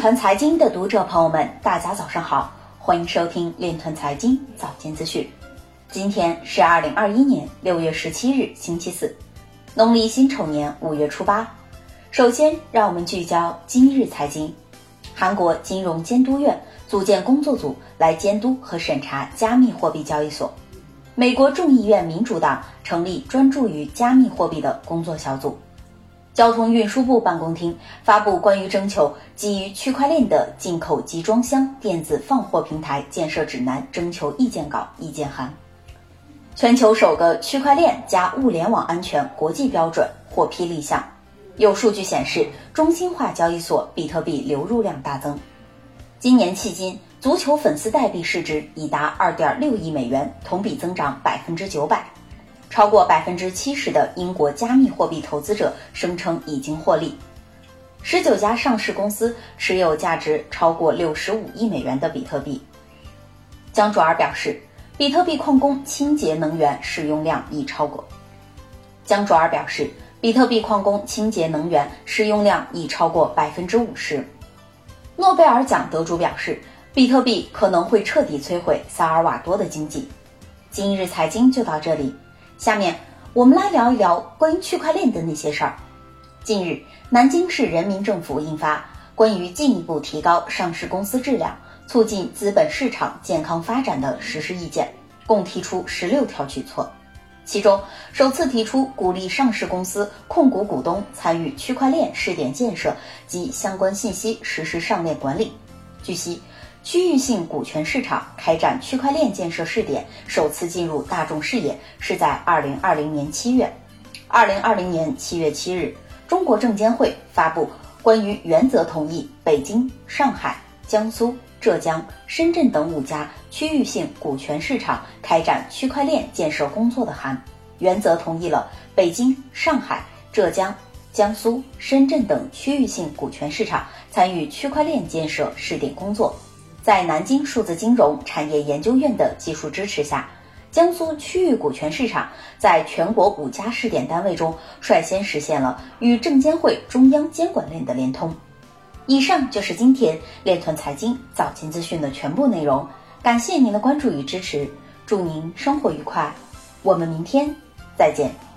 团财经的读者朋友们，大家早上好，欢迎收听链团财经早间资讯。今天是二零二一年六月十七日，星期四，农历辛丑年五月初八。首先，让我们聚焦今日财经。韩国金融监督院组建工作组来监督和审查加密货币交易所。美国众议院民主党成立专注于加密货币的工作小组。交通运输部办公厅发布关于征求基于区块链的进口集装箱电子放货平台建设指南征求意见稿意见函。全球首个区块链加物联网安全国际标准获批立项。有数据显示，中心化交易所比特币流入量大增。今年迄今，足球粉丝代币市值已达二点六亿美元，同比增长百分之九百。超过百分之七十的英国加密货币投资者声称已经获利。十九家上市公司持有价值超过六十五亿美元的比特币。江卓尔表示，比特币矿工清洁能源使用量已超过。江卓尔表示，比特币矿工清洁能源使用量已超过百分之五十。诺贝尔奖得主表示，比特币可能会彻底摧毁萨尔瓦多的经济。今日财经就到这里。下面我们来聊一聊关于区块链的那些事儿。近日，南京市人民政府印发《关于进一步提高上市公司质量、促进资本市场健康发展的实施意见》，共提出十六条举措。其中，首次提出鼓励上市公司控股股东参与区块链试点建设及相关信息实施上链管理。据悉。区域性股权市场开展区块链建设试点首次进入大众视野是在二零二零年七月。二零二零年七月七日，中国证监会发布关于原则同意北京、上海、江苏、浙江、深圳等五家区域性股权市场开展区块链建设工作的函，原则同意了北京、上海、浙江、江苏、深圳等区域性股权市场参与区块链建设试点工作。在南京数字金融产业研究院的技术支持下，江苏区域股权市场在全国五家试点单位中率先实现了与证监会中央监管链的联通。以上就是今天链团财经早间资讯的全部内容，感谢您的关注与支持，祝您生活愉快，我们明天再见。